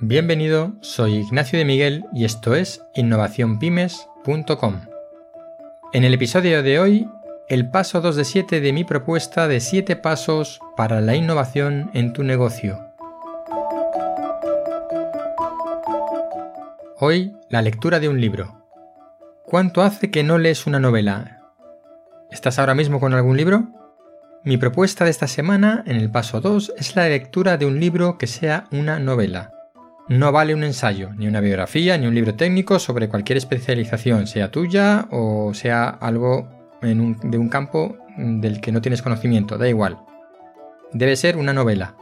Bienvenido, soy Ignacio de Miguel y esto es innovacionpymes.com. En el episodio de hoy, el paso 2 de 7 de mi propuesta de 7 pasos para la innovación en tu negocio. Hoy, la lectura de un libro. ¿Cuánto hace que no lees una novela? ¿Estás ahora mismo con algún libro? Mi propuesta de esta semana, en el paso 2, es la lectura de un libro que sea una novela no vale un ensayo, ni una biografía, ni un libro técnico sobre cualquier especialización, sea tuya o sea algo de un campo del que no tienes conocimiento, da igual. Debe ser una novela.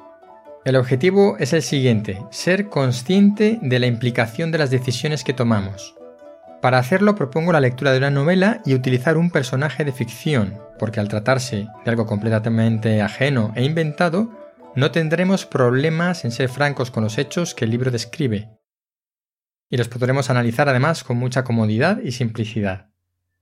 El objetivo es el siguiente, ser consciente de la implicación de las decisiones que tomamos. Para hacerlo propongo la lectura de una novela y utilizar un personaje de ficción, porque al tratarse de algo completamente ajeno e inventado, no tendremos problemas en ser francos con los hechos que el libro describe. Y los podremos analizar además con mucha comodidad y simplicidad.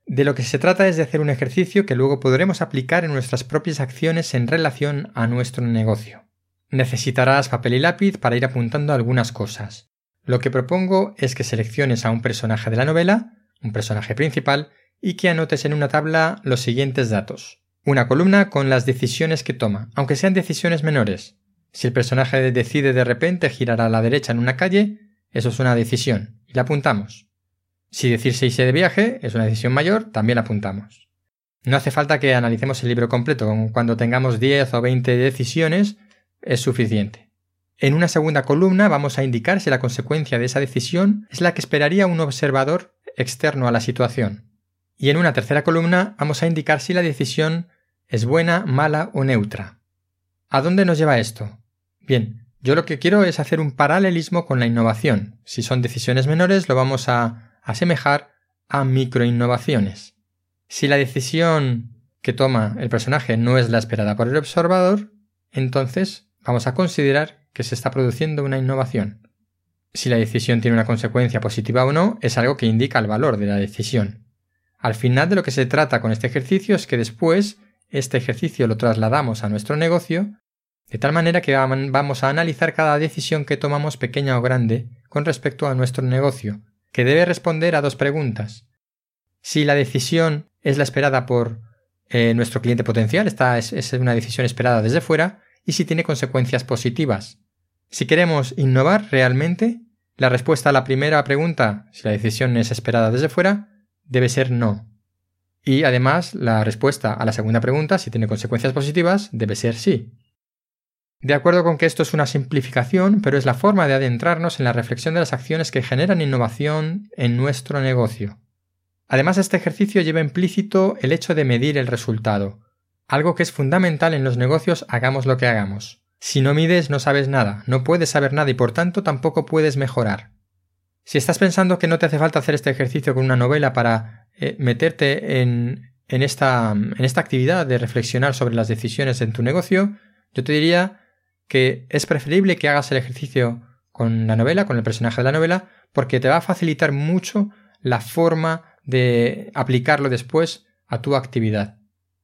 De lo que se trata es de hacer un ejercicio que luego podremos aplicar en nuestras propias acciones en relación a nuestro negocio. Necesitarás papel y lápiz para ir apuntando algunas cosas. Lo que propongo es que selecciones a un personaje de la novela, un personaje principal, y que anotes en una tabla los siguientes datos. Una columna con las decisiones que toma, aunque sean decisiones menores. Si el personaje decide de repente girar a la derecha en una calle, eso es una decisión, y la apuntamos. Si decirse irse de viaje es una decisión mayor, también la apuntamos. No hace falta que analicemos el libro completo, cuando tengamos 10 o 20 decisiones es suficiente. En una segunda columna vamos a indicar si la consecuencia de esa decisión es la que esperaría un observador externo a la situación. Y en una tercera columna vamos a indicar si la decisión ¿Es buena, mala o neutra? ¿A dónde nos lleva esto? Bien, yo lo que quiero es hacer un paralelismo con la innovación. Si son decisiones menores, lo vamos a asemejar a microinnovaciones. Si la decisión que toma el personaje no es la esperada por el observador, entonces vamos a considerar que se está produciendo una innovación. Si la decisión tiene una consecuencia positiva o no, es algo que indica el valor de la decisión. Al final de lo que se trata con este ejercicio es que después este ejercicio lo trasladamos a nuestro negocio, de tal manera que vamos a analizar cada decisión que tomamos pequeña o grande con respecto a nuestro negocio, que debe responder a dos preguntas. Si la decisión es la esperada por eh, nuestro cliente potencial, esta es, es una decisión esperada desde fuera, y si tiene consecuencias positivas. Si queremos innovar realmente, la respuesta a la primera pregunta, si la decisión es esperada desde fuera, debe ser no. Y además, la respuesta a la segunda pregunta, si tiene consecuencias positivas, debe ser sí. De acuerdo con que esto es una simplificación, pero es la forma de adentrarnos en la reflexión de las acciones que generan innovación en nuestro negocio. Además, este ejercicio lleva implícito el hecho de medir el resultado, algo que es fundamental en los negocios hagamos lo que hagamos. Si no mides no sabes nada, no puedes saber nada y por tanto tampoco puedes mejorar. Si estás pensando que no te hace falta hacer este ejercicio con una novela para eh, meterte en, esta actividad de reflexionar sobre las decisiones en tu negocio, yo te diría que es preferible que hagas el ejercicio con la novela, con el personaje de la novela, porque te va a facilitar mucho la forma de aplicarlo después a tu actividad.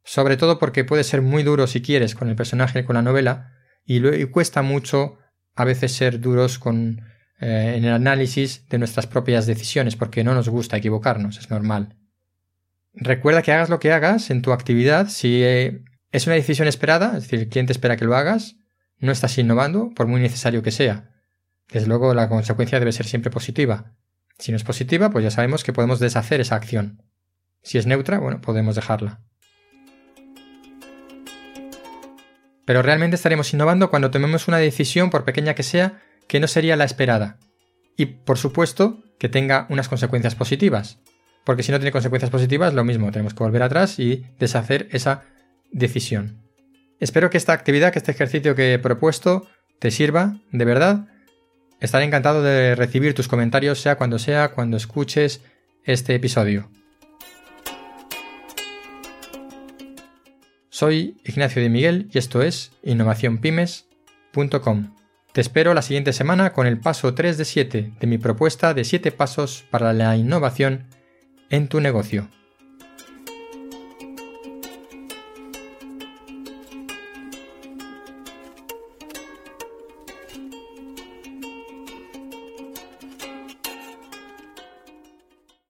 Sobre todo porque puede ser muy duro si quieres con el personaje, con la novela, y, cuesta mucho a veces ser duros con, eh, en el análisis de nuestras propias decisiones, porque no nos gusta equivocarnos, es normal. Recuerda que hagas lo que hagas en tu actividad, si eh, es una decisión esperada, es decir, el cliente espera que lo hagas, no estás innovando, por muy necesario que sea. Desde luego, la consecuencia debe ser siempre positiva. Si no es positiva, pues ya sabemos que podemos deshacer esa acción. Si es neutra, bueno, podemos dejarla. Pero realmente estaremos innovando cuando tomemos una decisión, por pequeña que sea, que no sería la esperada. Y, por supuesto, que tenga unas consecuencias positivas porque si no tiene consecuencias positivas, lo mismo, tenemos que volver atrás y deshacer esa decisión. Espero que esta actividad, que este ejercicio que he propuesto, te sirva, de verdad. Estaré encantado de recibir tus comentarios, sea cuando sea, cuando escuches este episodio. Soy Ignacio de Miguel y esto es innovacionpymes.com. Te espero la siguiente semana con el paso 3 de 7 de mi propuesta de 7 pasos para la innovación en tu negocio.